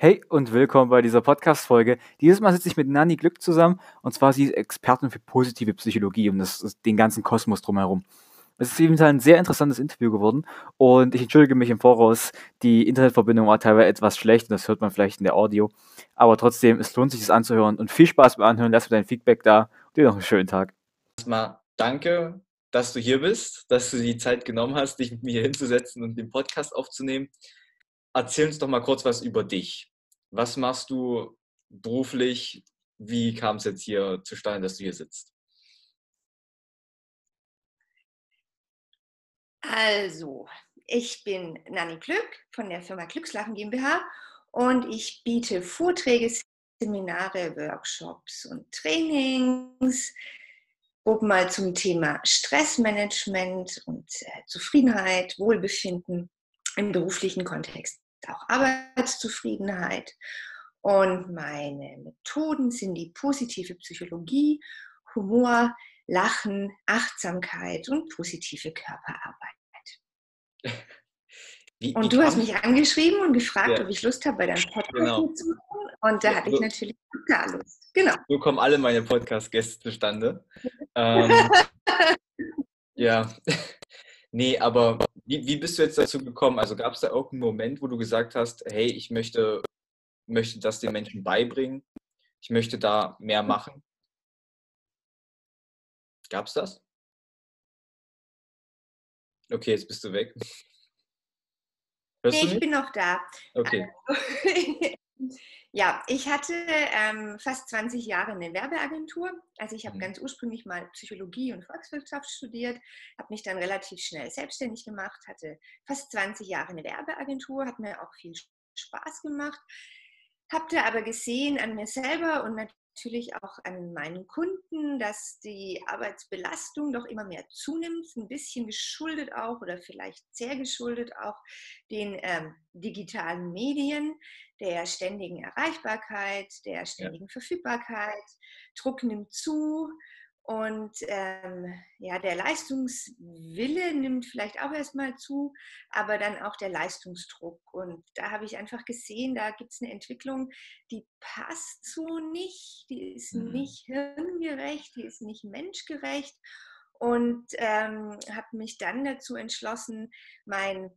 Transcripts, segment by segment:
Hey und willkommen bei dieser Podcast-Folge. Dieses Mal sitze ich mit Nani Glück zusammen und zwar sie ist Expertin für positive Psychologie und das den ganzen Kosmos drumherum. Es ist jedenfalls ein sehr interessantes Interview geworden und ich entschuldige mich im Voraus. Die Internetverbindung war teilweise etwas schlecht und das hört man vielleicht in der Audio. Aber trotzdem, es lohnt sich, es anzuhören und viel Spaß beim Anhören. Lass mir dein Feedback da und dir noch einen schönen Tag. Erstmal danke, dass du hier bist, dass du die Zeit genommen hast, dich mit mir hinzusetzen und den Podcast aufzunehmen erzähl uns doch mal kurz was über dich. Was machst du beruflich? Wie kam es jetzt hier zustande, dass du hier sitzt? Also, ich bin Nanni Glück von der Firma Glückslachen GmbH und ich biete Vorträge, Seminare, Workshops und Trainings. Grob mal zum Thema Stressmanagement und äh, Zufriedenheit, Wohlbefinden im beruflichen Kontext auch Arbeitszufriedenheit. Und meine Methoden sind die positive Psychologie, Humor, Lachen, Achtsamkeit und positive Körperarbeit. Wie, und du hast mich angeschrieben und gefragt, ja. ob ich Lust habe, bei deinem Podcast genau. mitzumachen. Und da hatte ich natürlich gar Lust. Genau. So kommen alle meine Podcast-Gäste zustande. ähm, ja, Nee, aber wie, wie bist du jetzt dazu gekommen? Also gab es da irgendeinen Moment, wo du gesagt hast, hey, ich möchte, möchte das den Menschen beibringen, ich möchte da mehr machen? Gab es das? Okay, jetzt bist du weg. Hörst nee, ich bin noch da. Okay. Also, Ja, ich hatte ähm, fast 20 Jahre eine Werbeagentur. Also ich habe mhm. ganz ursprünglich mal Psychologie und Volkswirtschaft studiert, habe mich dann relativ schnell selbstständig gemacht, hatte fast 20 Jahre eine Werbeagentur, hat mir auch viel Spaß gemacht, habe da aber gesehen an mir selber und natürlich auch an meinen Kunden, dass die Arbeitsbelastung doch immer mehr zunimmt, ein bisschen geschuldet auch oder vielleicht sehr geschuldet auch den ähm, digitalen Medien, der ständigen Erreichbarkeit, der ständigen ja. Verfügbarkeit. Druck nimmt zu und ähm, ja, der Leistungswille nimmt vielleicht auch erstmal zu, aber dann auch der Leistungsdruck. Und da habe ich einfach gesehen, da gibt es eine Entwicklung, die passt so nicht, die ist mhm. nicht hirngerecht, die ist nicht menschgerecht. Und ähm, habe mich dann dazu entschlossen, meinen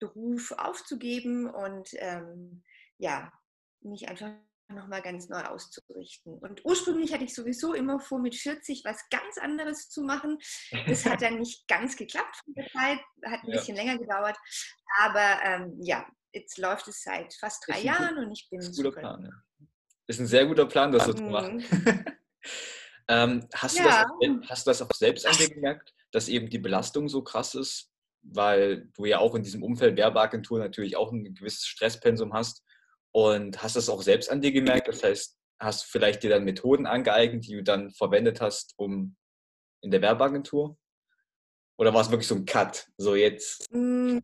Beruf aufzugeben und ähm, ja, mich einfach nochmal ganz neu auszurichten. Und ursprünglich hatte ich sowieso immer vor, mit 40 was ganz anderes zu machen. Das hat dann nicht ganz geklappt von der Zeit, hat ein ja. bisschen länger gedauert. Aber ähm, ja, jetzt läuft es seit fast drei Jahren gut, und ich bin. Ist ein guter Plan. Ja. Ist ein sehr guter Plan, das so zu machen. Mhm. ähm, hast, ja. du das auch, hast du das auch selbst an dir gemerkt, dass eben die Belastung so krass ist? Weil du ja auch in diesem Umfeld Werbeagentur natürlich auch ein gewisses Stresspensum hast und hast das auch selbst an dir gemerkt? Das heißt, hast du vielleicht dir dann Methoden angeeignet, die du dann verwendet hast, um in der Werbeagentur? Oder war es wirklich so ein Cut? So jetzt? Hm.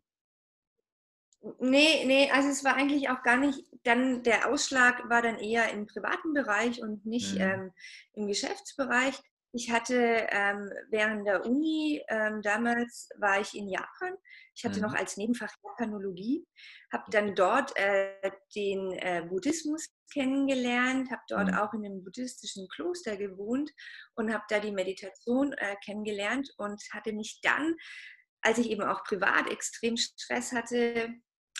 Nee, nee, also es war eigentlich auch gar nicht, dann der Ausschlag war dann eher im privaten Bereich und nicht mhm. ähm, im Geschäftsbereich. Ich hatte ähm, während der Uni, ähm, damals war ich in Japan. Ich hatte mhm. noch als Nebenfach Japanologie, habe dann dort äh, den äh, Buddhismus kennengelernt, habe dort mhm. auch in einem buddhistischen Kloster gewohnt und habe da die Meditation äh, kennengelernt und hatte mich dann, als ich eben auch privat extrem Stress hatte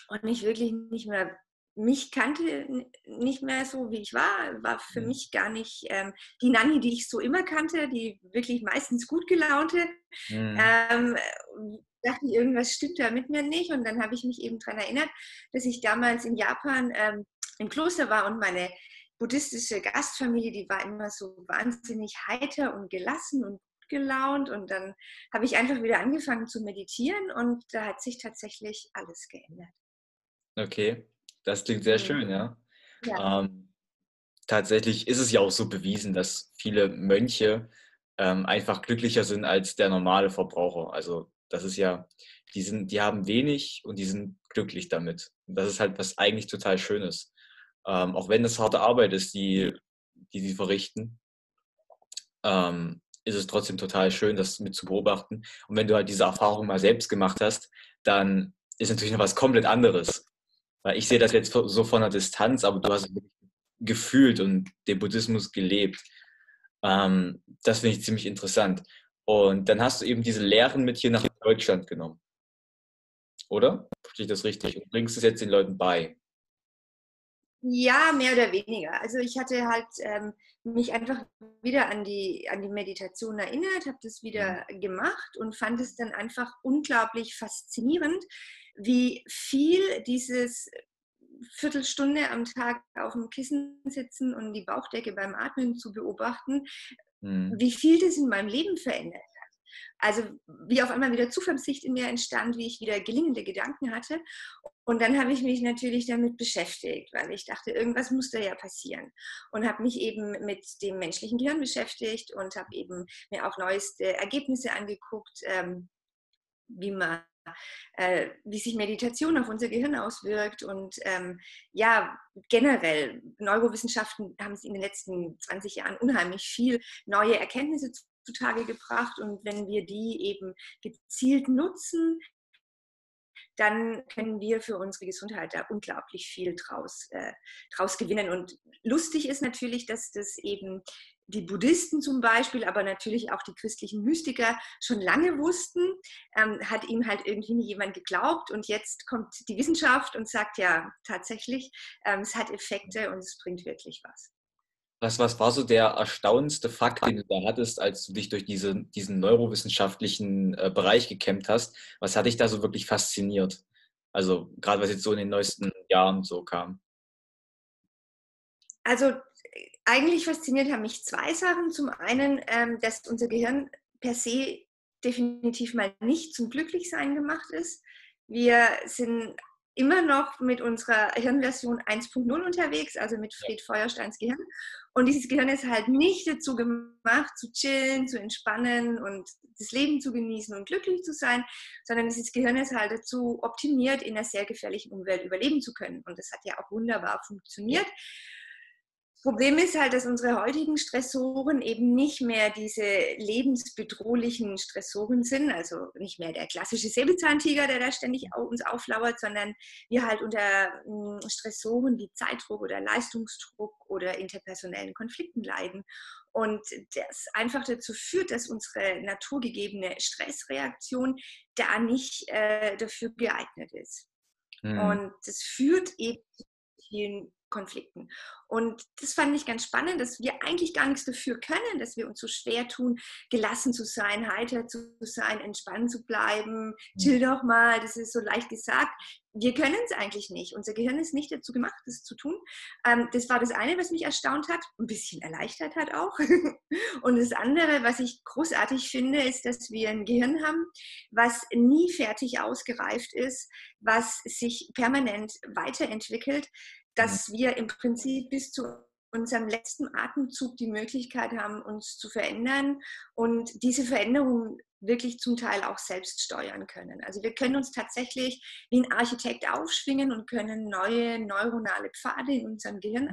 und ich wirklich nicht mehr mich kannte nicht mehr so, wie ich war, war für mhm. mich gar nicht ähm, die Nanny, die ich so immer kannte, die wirklich meistens gut gelaunte. Mhm. Ähm, dachte ich, irgendwas stimmt da mit mir nicht. Und dann habe ich mich eben daran erinnert, dass ich damals in Japan ähm, im Kloster war und meine buddhistische Gastfamilie, die war immer so wahnsinnig heiter und gelassen und gelaunt und dann habe ich einfach wieder angefangen zu meditieren und da hat sich tatsächlich alles geändert. Okay. Das klingt sehr schön, ja. ja. Ähm, tatsächlich ist es ja auch so bewiesen, dass viele Mönche ähm, einfach glücklicher sind als der normale Verbraucher. Also das ist ja, die sind, die haben wenig und die sind glücklich damit. Und das ist halt was eigentlich total Schönes. Ähm, auch wenn es harte Arbeit ist, die, die sie verrichten, ähm, ist es trotzdem total schön, das mit zu beobachten. Und wenn du halt diese Erfahrung mal selbst gemacht hast, dann ist natürlich noch was komplett anderes. Weil ich sehe das jetzt so von der Distanz, aber du hast gefühlt und den Buddhismus gelebt. Ähm, das finde ich ziemlich interessant. Und dann hast du eben diese Lehren mit hier nach Deutschland genommen. Oder? Verstehe ich das richtig? Und bringst es jetzt den Leuten bei? Ja, mehr oder weniger. Also ich hatte halt ähm, mich einfach wieder an die, an die Meditation erinnert, habe das wieder mhm. gemacht und fand es dann einfach unglaublich faszinierend, wie viel dieses Viertelstunde am Tag auf dem Kissen sitzen und die Bauchdecke beim Atmen zu beobachten, mhm. wie viel das in meinem Leben verändert hat. Also wie auf einmal wieder Zuversicht in mir entstand, wie ich wieder gelingende Gedanken hatte. Und dann habe ich mich natürlich damit beschäftigt, weil ich dachte, irgendwas muss da ja passieren. Und habe mich eben mit dem menschlichen Gehirn beschäftigt und habe eben mir auch neueste Ergebnisse angeguckt, ähm, wie man äh, wie sich Meditation auf unser Gehirn auswirkt. Und ähm, ja, generell, Neurowissenschaften haben es in den letzten 20 Jahren unheimlich viel neue Erkenntnisse zutage gebracht. Und wenn wir die eben gezielt nutzen, dann können wir für unsere Gesundheit da unglaublich viel draus, äh, draus gewinnen. Und lustig ist natürlich, dass das eben die Buddhisten zum Beispiel, aber natürlich auch die christlichen Mystiker schon lange wussten, ähm, hat ihm halt irgendwie nie jemand geglaubt und jetzt kommt die Wissenschaft und sagt ja tatsächlich, ähm, es hat Effekte und es bringt wirklich was. Was, was war so der erstaunendste Fakt, den du da hattest, als du dich durch diese, diesen neurowissenschaftlichen äh, Bereich gekämmt hast? Was hat dich da so wirklich fasziniert? Also gerade was jetzt so in den neuesten Jahren so kam. Also eigentlich fasziniert haben mich zwei Sachen. Zum einen, ähm, dass unser Gehirn per se definitiv mal nicht zum Glücklichsein gemacht ist. Wir sind immer noch mit unserer Hirnversion 1.0 unterwegs, also mit Fried Feuersteins Gehirn. Und dieses Gehirn ist halt nicht dazu gemacht, zu chillen, zu entspannen und das Leben zu genießen und glücklich zu sein, sondern dieses Gehirn ist halt dazu optimiert, in einer sehr gefährlichen Umwelt überleben zu können. Und das hat ja auch wunderbar funktioniert. Problem ist halt, dass unsere heutigen Stressoren eben nicht mehr diese lebensbedrohlichen Stressoren sind, also nicht mehr der klassische Säbelzahntiger, der da ständig uns auflauert, sondern wir halt unter hm, Stressoren wie Zeitdruck oder Leistungsdruck oder interpersonellen Konflikten leiden. Und das einfach dazu führt, dass unsere naturgegebene Stressreaktion da nicht äh, dafür geeignet ist. Mhm. Und das führt eben zu vielen Konflikten. Und das fand ich ganz spannend, dass wir eigentlich gar nichts dafür können, dass wir uns so schwer tun, gelassen zu sein, heiter zu sein, entspannt zu bleiben. Chill doch mal, das ist so leicht gesagt. Wir können es eigentlich nicht. Unser Gehirn ist nicht dazu gemacht, das zu tun. Ähm, das war das eine, was mich erstaunt hat, ein bisschen erleichtert hat auch. Und das andere, was ich großartig finde, ist, dass wir ein Gehirn haben, was nie fertig ausgereift ist, was sich permanent weiterentwickelt, dass wir im Prinzip bis zu unserem letzten Atemzug die Möglichkeit haben, uns zu verändern und diese Veränderung wirklich zum Teil auch selbst steuern können. Also wir können uns tatsächlich wie ein Architekt aufschwingen und können neue neuronale Pfade in unserem Gehirn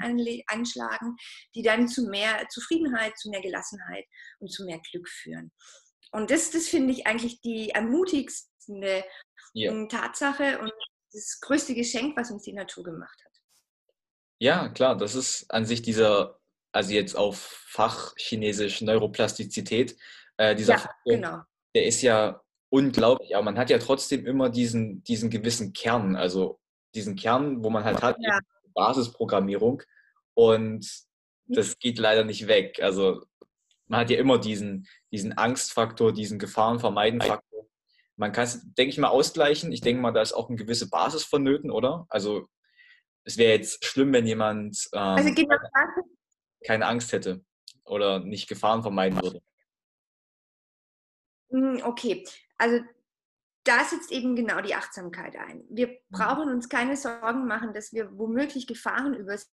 einschlagen, die dann zu mehr Zufriedenheit, zu mehr Gelassenheit und zu mehr Glück führen. Und das, das finde ich eigentlich die ermutigste yeah. Tatsache und das größte Geschenk, was uns die Natur gemacht hat. Ja, klar, das ist an sich dieser, also jetzt auf Fachchinesisch Neuroplastizität, äh, dieser ja, Faktor, genau. der ist ja unglaublich, aber man hat ja trotzdem immer diesen, diesen gewissen Kern, also diesen Kern, wo man halt hat, ja. Basisprogrammierung und das geht leider nicht weg. Also man hat ja immer diesen, diesen Angstfaktor, diesen Gefahrenvermeidenfaktor. Man kann es, denke ich mal, ausgleichen. Ich denke mal, da ist auch eine gewisse Basis vonnöten, oder? Also es wäre jetzt schlimm, wenn jemand ähm, also genau keine Angst hätte oder nicht Gefahren vermeiden würde. Hm, okay, also da setzt eben genau die Achtsamkeit ein. Wir mhm. brauchen uns keine Sorgen machen, dass wir womöglich Gefahren übersehen,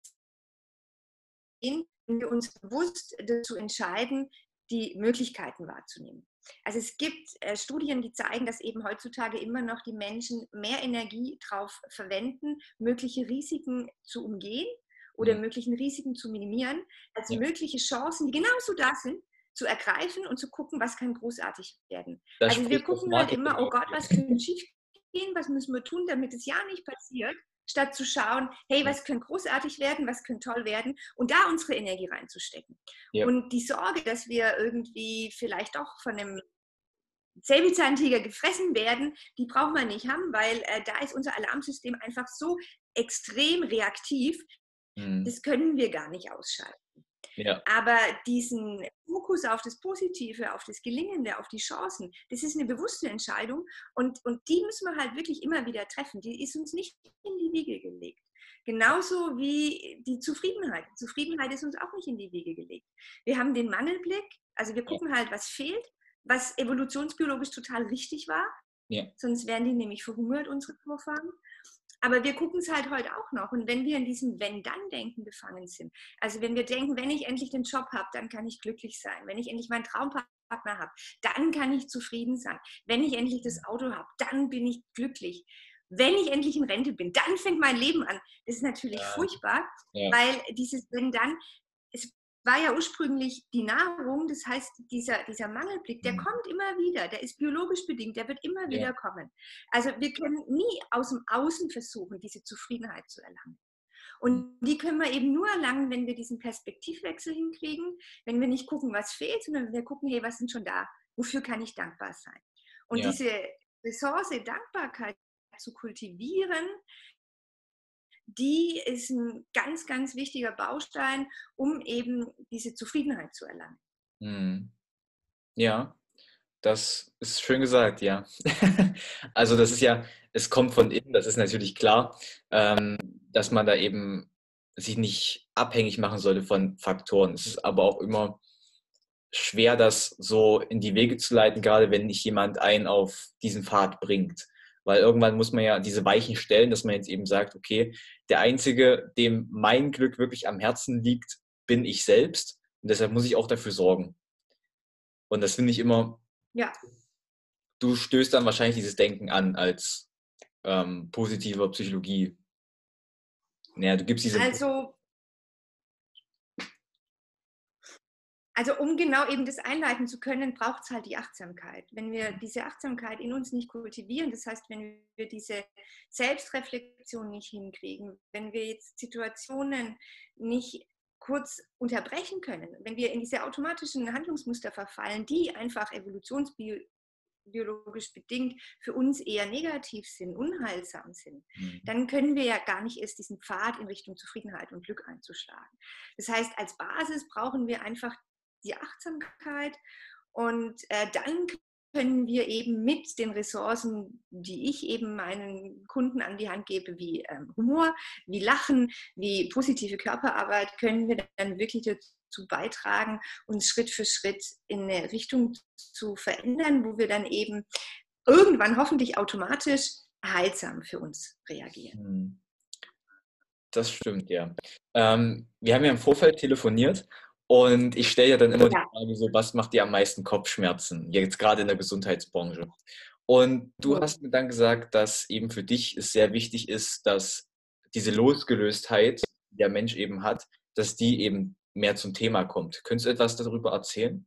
wenn wir uns bewusst dazu entscheiden, die Möglichkeiten wahrzunehmen. Also es gibt äh, Studien, die zeigen, dass eben heutzutage immer noch die Menschen mehr Energie darauf verwenden, mögliche Risiken zu umgehen oder ja. möglichen Risiken zu minimieren, als ja. mögliche Chancen, die genauso da sind, zu ergreifen und zu gucken, was kann großartig werden. Das also wir gucken halt immer, oh Gott, was könnte schief gehen, was müssen wir tun, damit es ja nicht passiert. Statt zu schauen, hey, was könnte großartig werden, was könnte toll werden und da unsere Energie reinzustecken. Ja. Und die Sorge, dass wir irgendwie vielleicht doch von einem Säbelzahntiger gefressen werden, die braucht man nicht haben, weil äh, da ist unser Alarmsystem einfach so extrem reaktiv, mhm. das können wir gar nicht ausschalten. Ja. Aber diesen Fokus auf das Positive, auf das Gelingende, auf die Chancen, das ist eine bewusste Entscheidung und, und die müssen wir halt wirklich immer wieder treffen. Die ist uns nicht in die Wiege gelegt. Genauso wie die Zufriedenheit. Die Zufriedenheit ist uns auch nicht in die Wiege gelegt. Wir haben den Mangelblick, also wir gucken halt, was fehlt, was evolutionsbiologisch total richtig war. Ja. Sonst wären die nämlich verhungert, unsere Vorfahren. Aber wir gucken es halt heute auch noch. Und wenn wir in diesem Wenn-Dann-Denken befangen sind, also wenn wir denken, wenn ich endlich den Job habe, dann kann ich glücklich sein. Wenn ich endlich meinen Traumpartner habe, dann kann ich zufrieden sein. Wenn ich endlich das Auto habe, dann bin ich glücklich. Wenn ich endlich in Rente bin, dann fängt mein Leben an. Das ist natürlich ja. furchtbar, ja. weil dieses Wenn-Dann, war ja ursprünglich die Nahrung, das heißt, dieser, dieser Mangelblick, der mhm. kommt immer wieder, der ist biologisch bedingt, der wird immer ja. wieder kommen. Also wir können nie aus dem Außen versuchen, diese Zufriedenheit zu erlangen. Und die können wir eben nur erlangen, wenn wir diesen Perspektivwechsel hinkriegen, wenn wir nicht gucken, was fehlt, sondern wenn wir gucken, hey, was sind schon da? Wofür kann ich dankbar sein? Und ja. diese Ressource Dankbarkeit zu kultivieren, die ist ein ganz, ganz wichtiger Baustein, um eben diese Zufriedenheit zu erlangen. Hm. Ja, das ist schön gesagt, ja. also das ist ja, es kommt von innen, das ist natürlich klar, ähm, dass man da eben sich nicht abhängig machen sollte von Faktoren. Es ist aber auch immer schwer, das so in die Wege zu leiten, gerade wenn nicht jemand einen auf diesen Pfad bringt. Weil irgendwann muss man ja diese Weichen stellen, dass man jetzt eben sagt, okay, der Einzige, dem mein Glück wirklich am Herzen liegt, bin ich selbst. Und deshalb muss ich auch dafür sorgen. Und das finde ich immer. Ja. Du stößt dann wahrscheinlich dieses Denken an als ähm, positiver Psychologie. Naja, du gibst diese. Also, Also um genau eben das einleiten zu können, braucht es halt die Achtsamkeit. Wenn wir diese Achtsamkeit in uns nicht kultivieren, das heißt, wenn wir diese Selbstreflexion nicht hinkriegen, wenn wir jetzt Situationen nicht kurz unterbrechen können, wenn wir in diese automatischen Handlungsmuster verfallen, die einfach evolutionsbiologisch bedingt für uns eher negativ sind, unheilsam sind, mhm. dann können wir ja gar nicht erst diesen Pfad in Richtung Zufriedenheit und Glück einzuschlagen. Das heißt, als Basis brauchen wir einfach die Achtsamkeit. Und äh, dann können wir eben mit den Ressourcen, die ich eben meinen Kunden an die Hand gebe, wie ähm, Humor, wie Lachen, wie positive Körperarbeit, können wir dann wirklich dazu beitragen, uns Schritt für Schritt in eine Richtung zu verändern, wo wir dann eben irgendwann hoffentlich automatisch heilsam für uns reagieren. Hm. Das stimmt, ja. Ähm, wir haben ja im Vorfeld telefoniert und ich stelle ja dann immer ja. die Frage, so, was macht dir am meisten Kopfschmerzen, jetzt gerade in der Gesundheitsbranche? Und du ja. hast mir dann gesagt, dass eben für dich es sehr wichtig ist, dass diese Losgelöstheit, die der Mensch eben hat, dass die eben mehr zum Thema kommt. Könntest du etwas darüber erzählen?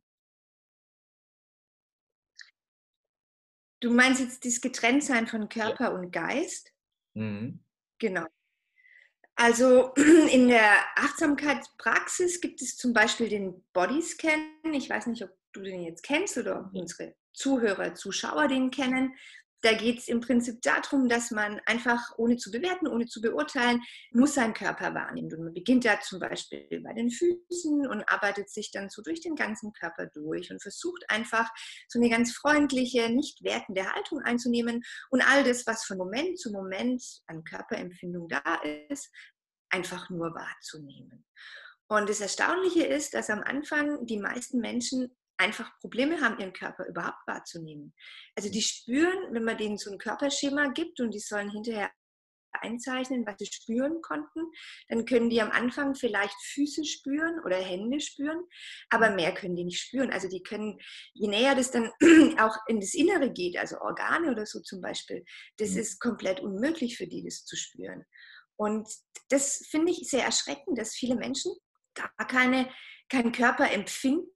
Du meinst jetzt das Getrenntsein von Körper ja. und Geist? Mhm. Genau. Also in der Achtsamkeitspraxis gibt es zum Beispiel den Bodyscan. Ich weiß nicht, ob du den jetzt kennst oder ob unsere Zuhörer, Zuschauer den kennen. Da geht es im Prinzip darum, dass man einfach ohne zu bewerten, ohne zu beurteilen, muss seinen Körper wahrnehmen. Und man beginnt da zum Beispiel bei den Füßen und arbeitet sich dann so durch den ganzen Körper durch und versucht einfach so eine ganz freundliche, nicht wertende Haltung einzunehmen und all das, was von Moment zu Moment an Körperempfindung da ist, einfach nur wahrzunehmen. Und das Erstaunliche ist, dass am Anfang die meisten Menschen einfach Probleme haben, ihren Körper überhaupt wahrzunehmen. Also die spüren, wenn man denen so ein Körperschema gibt und die sollen hinterher einzeichnen, was sie spüren konnten, dann können die am Anfang vielleicht Füße spüren oder Hände spüren, aber mehr können die nicht spüren. Also die können, je näher das dann auch in das Innere geht, also Organe oder so zum Beispiel, das mhm. ist komplett unmöglich für die, das zu spüren. Und das finde ich sehr erschreckend, dass viele Menschen gar keine, kein Körperempfinden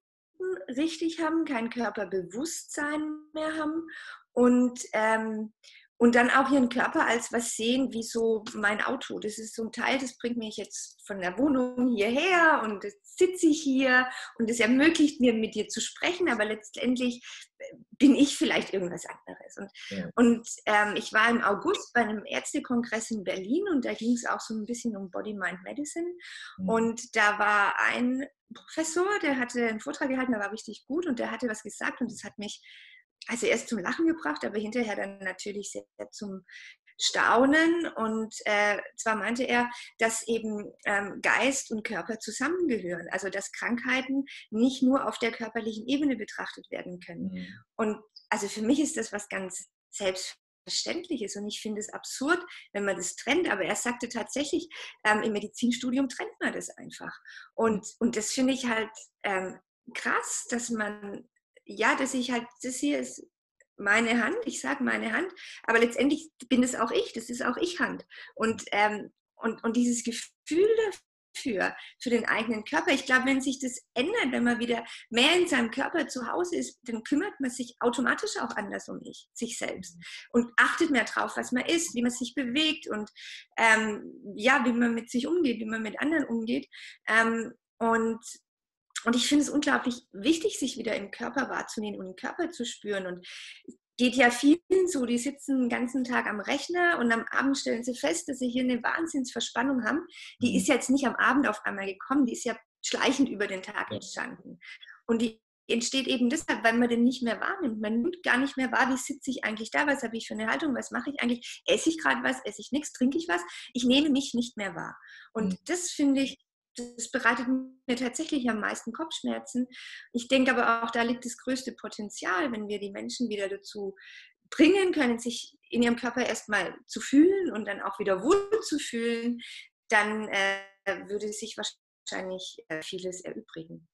richtig haben, kein Körperbewusstsein mehr haben. Und, ähm, und dann auch ihren Körper als was sehen, wie so mein Auto. Das ist so ein Teil, das bringt mich jetzt von der Wohnung hierher und jetzt sitze ich hier und es ermöglicht mir, mit dir zu sprechen, aber letztendlich äh, bin ich vielleicht irgendwas anderes. Und, ja. und ähm, ich war im August bei einem Ärztekongress in Berlin und da ging es auch so ein bisschen um Body-Mind-Medicine. Mhm. Und da war ein Professor, der hatte einen Vortrag gehalten, der war richtig gut und der hatte was gesagt und das hat mich also erst zum Lachen gebracht, aber hinterher dann natürlich sehr, sehr zum Staunen. Und äh, zwar meinte er, dass eben ähm, Geist und Körper zusammengehören, also dass Krankheiten nicht nur auf der körperlichen Ebene betrachtet werden können. Mhm. Und also für mich ist das was ganz Selbstverständliches und ich finde es absurd, wenn man das trennt. Aber er sagte tatsächlich, ähm, im Medizinstudium trennt man das einfach. Und, und das finde ich halt ähm, krass, dass man ja, dass ich halt, das hier ist meine Hand, ich sage meine Hand, aber letztendlich bin es auch ich, das ist auch ich Hand. Und, ähm, und, und dieses Gefühl dafür, für den eigenen Körper, ich glaube, wenn sich das ändert, wenn man wieder mehr in seinem Körper zu Hause ist, dann kümmert man sich automatisch auch anders um ich, sich selbst und achtet mehr drauf, was man isst, wie man sich bewegt und ähm, ja, wie man mit sich umgeht, wie man mit anderen umgeht. Ähm, und und ich finde es unglaublich wichtig, sich wieder im Körper wahrzunehmen und den Körper zu spüren. Und geht ja vielen so, die sitzen den ganzen Tag am Rechner und am Abend stellen sie fest, dass sie hier eine Wahnsinnsverspannung haben. Die mhm. ist jetzt nicht am Abend auf einmal gekommen, die ist ja schleichend über den Tag entstanden. Und die entsteht eben deshalb, weil man den nicht mehr wahrnimmt. Man nimmt gar nicht mehr wahr, wie sitze ich eigentlich da, was habe ich für eine Haltung, was mache ich eigentlich, esse ich gerade was, esse ich nichts, trinke ich was. Ich nehme mich nicht mehr wahr. Und mhm. das finde ich das bereitet mir tatsächlich am meisten Kopfschmerzen. Ich denke aber auch, da liegt das größte Potenzial, wenn wir die Menschen wieder dazu bringen können, sich in ihrem Körper erstmal zu fühlen und dann auch wieder wohl zu fühlen, dann äh, würde sich wahrscheinlich äh, vieles erübrigen.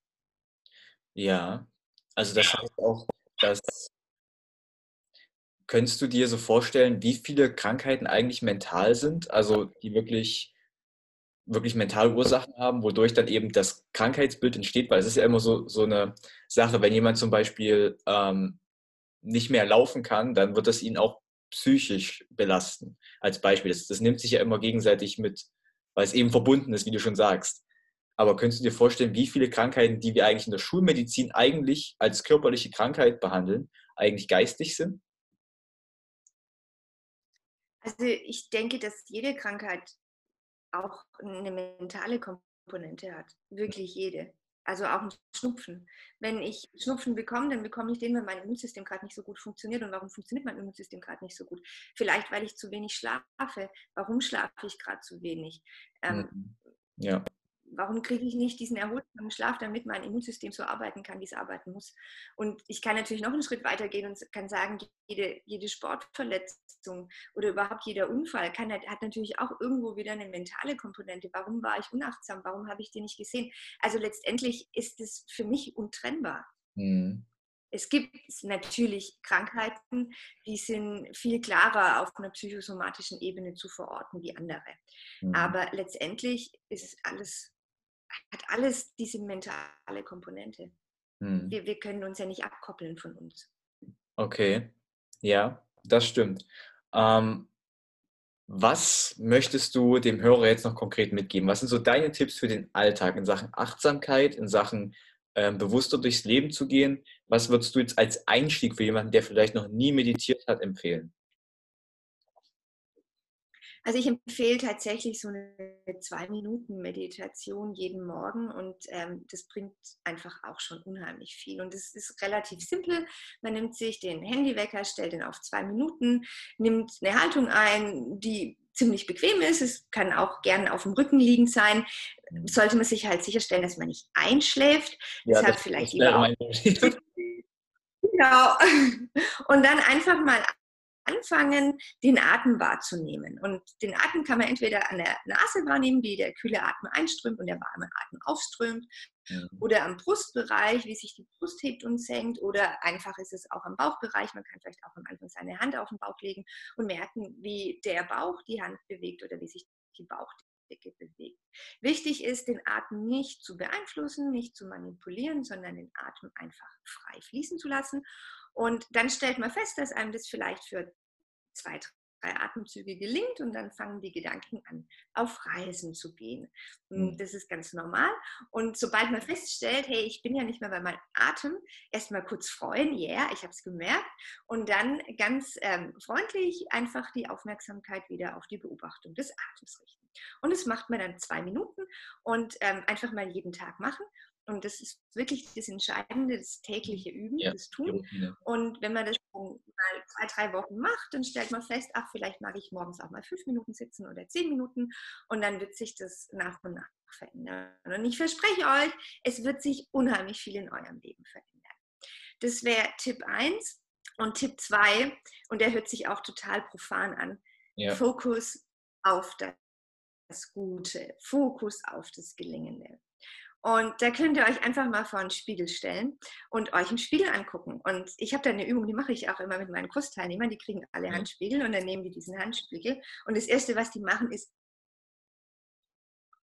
Ja, also das heißt auch, dass könntest du dir so vorstellen, wie viele Krankheiten eigentlich mental sind, also die wirklich wirklich mentale Ursachen haben, wodurch dann eben das Krankheitsbild entsteht, weil es ist ja immer so, so eine Sache, wenn jemand zum Beispiel ähm, nicht mehr laufen kann, dann wird das ihn auch psychisch belasten. Als Beispiel. Das, das nimmt sich ja immer gegenseitig mit, weil es eben verbunden ist, wie du schon sagst. Aber könntest du dir vorstellen, wie viele Krankheiten, die wir eigentlich in der Schulmedizin eigentlich als körperliche Krankheit behandeln, eigentlich geistig sind? Also ich denke, dass jede Krankheit auch eine mentale Komponente hat. Wirklich jede. Also auch ein Schnupfen. Wenn ich Schnupfen bekomme, dann bekomme ich den, wenn mein Immunsystem gerade nicht so gut funktioniert. Und warum funktioniert mein Immunsystem gerade nicht so gut? Vielleicht, weil ich zu wenig schlafe. Warum schlafe ich gerade zu wenig? Ähm, mhm. ja warum kriege ich nicht diesen erholsamen Schlaf, damit mein Immunsystem so arbeiten kann, wie es arbeiten muss? Und ich kann natürlich noch einen Schritt weiter gehen und kann sagen, jede, jede Sportverletzung oder überhaupt jeder Unfall kann, hat natürlich auch irgendwo wieder eine mentale Komponente. Warum war ich unachtsam? Warum habe ich den nicht gesehen? Also letztendlich ist es für mich untrennbar. Mhm. Es gibt natürlich Krankheiten, die sind viel klarer auf einer psychosomatischen Ebene zu verorten wie andere. Mhm. Aber letztendlich ist alles hat alles diese mentale Komponente. Hm. Wir, wir können uns ja nicht abkoppeln von uns. Okay, ja, das stimmt. Ähm, was möchtest du dem Hörer jetzt noch konkret mitgeben? Was sind so deine Tipps für den Alltag in Sachen Achtsamkeit, in Sachen ähm, bewusster durchs Leben zu gehen? Was würdest du jetzt als Einstieg für jemanden, der vielleicht noch nie meditiert hat, empfehlen? Also ich empfehle tatsächlich so eine zwei Minuten Meditation jeden Morgen und ähm, das bringt einfach auch schon unheimlich viel. Und es ist relativ simpel. Man nimmt sich den Handywecker, stellt ihn auf zwei Minuten, nimmt eine Haltung ein, die ziemlich bequem ist. Es kann auch gerne auf dem Rücken liegend sein. Sollte man sich halt sicherstellen, dass man nicht einschläft. Ja, Deshalb das, vielleicht lieber auch. Genau. Und dann einfach mal anfangen, den Atem wahrzunehmen. Und den Atem kann man entweder an der Nase wahrnehmen, wie der kühle Atem einströmt und der warme Atem aufströmt, mhm. oder am Brustbereich, wie sich die Brust hebt und senkt, oder einfach ist es auch am Bauchbereich. Man kann vielleicht auch am Anfang seine Hand auf den Bauch legen und merken, wie der Bauch die Hand bewegt oder wie sich die Bauchdecke bewegt. Wichtig ist, den Atem nicht zu beeinflussen, nicht zu manipulieren, sondern den Atem einfach frei fließen zu lassen und dann stellt man fest, dass einem das vielleicht für zwei, drei Atemzüge gelingt und dann fangen die Gedanken an, auf Reisen zu gehen. Mhm. Das ist ganz normal. Und sobald man feststellt, hey, ich bin ja nicht mehr bei meinem Atem, erstmal kurz freuen, ja, yeah, ich habe es gemerkt. Und dann ganz ähm, freundlich einfach die Aufmerksamkeit wieder auf die Beobachtung des Atems richten. Und das macht man dann zwei Minuten und ähm, einfach mal jeden Tag machen. Und das ist wirklich das Entscheidende, das tägliche Üben, ja, das Tun. Und wenn man das mal zwei, drei Wochen macht, dann stellt man fest, ach, vielleicht mag ich morgens auch mal fünf Minuten sitzen oder zehn Minuten. Und dann wird sich das nach und nach verändern. Und ich verspreche euch, es wird sich unheimlich viel in eurem Leben verändern. Das wäre Tipp 1. Und Tipp 2, und der hört sich auch total profan an, ja. Fokus auf das Gute, Fokus auf das Gelingende. Und da könnt ihr euch einfach mal vor einen Spiegel stellen und euch einen Spiegel angucken. Und ich habe da eine Übung, die mache ich auch immer mit meinen Kursteilnehmern. Die kriegen alle Handspiegel und dann nehmen die diesen Handspiegel. Und das Erste, was die machen, ist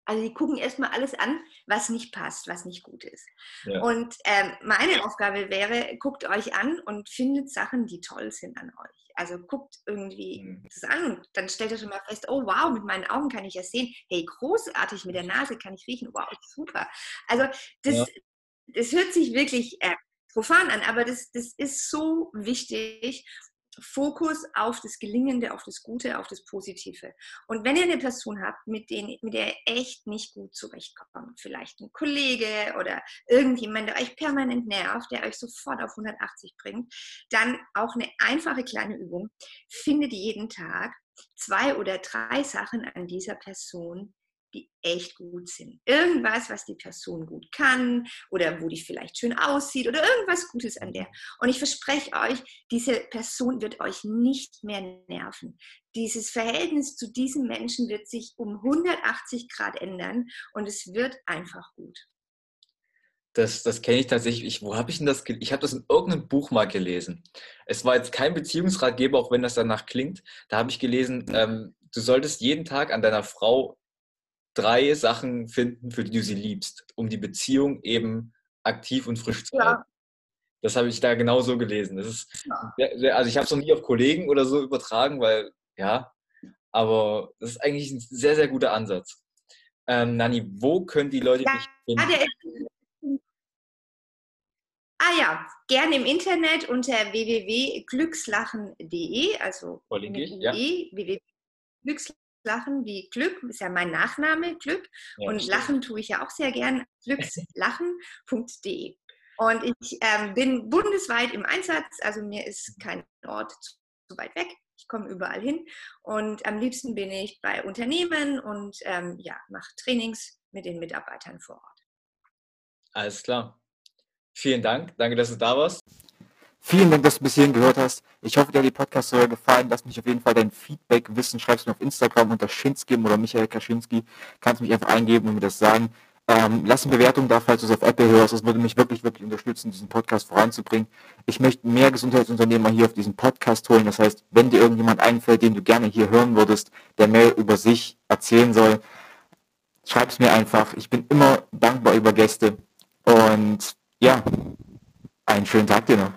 also die gucken erstmal alles an, was nicht passt, was nicht gut ist. Ja. Und ähm, meine Aufgabe wäre, guckt euch an und findet Sachen, die toll sind an euch. Also guckt irgendwie mhm. das an und dann stellt ihr schon mal fest, oh wow, mit meinen Augen kann ich ja sehen. Hey, großartig, mit der Nase kann ich riechen. Wow, super. Also das, ja. das hört sich wirklich äh, profan an, aber das, das ist so wichtig Fokus auf das Gelingende, auf das Gute, auf das Positive. Und wenn ihr eine Person habt, mit, denen, mit der ihr echt nicht gut zurechtkommt, vielleicht ein Kollege oder irgendjemand, der euch permanent nervt, der euch sofort auf 180 bringt, dann auch eine einfache kleine Übung. Findet jeden Tag zwei oder drei Sachen an dieser Person, die echt gut sind. Irgendwas, was die Person gut kann oder wo die vielleicht schön aussieht oder irgendwas Gutes an der. Und ich verspreche euch, diese Person wird euch nicht mehr nerven. Dieses Verhältnis zu diesem Menschen wird sich um 180 Grad ändern und es wird einfach gut. Das, das kenne ich tatsächlich. Ich, wo habe ich denn das? Ich habe das in irgendeinem Buch mal gelesen. Es war jetzt kein Beziehungsratgeber, auch wenn das danach klingt. Da habe ich gelesen, ähm, du solltest jeden Tag an deiner Frau drei Sachen finden, für die du sie liebst, um die Beziehung eben aktiv und frisch zu halten. Ja. Das habe ich da genauso gelesen. Das ist sehr, sehr, also ich habe es noch nie auf Kollegen oder so übertragen, weil ja, aber das ist eigentlich ein sehr, sehr guter Ansatz. Ähm, Nani, wo können die Leute ja, dich finden? Ah ja, gerne im Internet unter www.glückslachen.de, also Verlinke ich, ja. www.glückslachen.de Lachen wie Glück, ist ja mein Nachname, Glück. Ja, und stimmt. Lachen tue ich ja auch sehr gern, glückslachen.de. Und ich ähm, bin bundesweit im Einsatz, also mir ist kein Ort zu, zu, weit weg. Ich komme überall hin und am liebsten bin ich bei Unternehmen und ähm, ja, mache Trainings mit den Mitarbeitern vor Ort. Alles klar. Vielen Dank. Danke, dass du da warst. Vielen Dank, dass du bis hierhin gehört hast. Ich hoffe, dir hat die Podcast-Folge gefallen. Lass mich auf jeden Fall dein Feedback wissen. Schreib es mir auf Instagram unter Schinski oder Michael Kaczynski. Kannst mich einfach eingeben und mir das sagen. Ähm, lass eine Bewertung da, falls du es auf Apple hörst. Das würde mich wirklich, wirklich unterstützen, diesen Podcast voranzubringen. Ich möchte mehr Gesundheitsunternehmer hier auf diesen Podcast holen. Das heißt, wenn dir irgendjemand einfällt, den du gerne hier hören würdest, der mehr über sich erzählen soll, schreib es mir einfach. Ich bin immer dankbar über Gäste. Und ja, einen schönen Tag dir noch.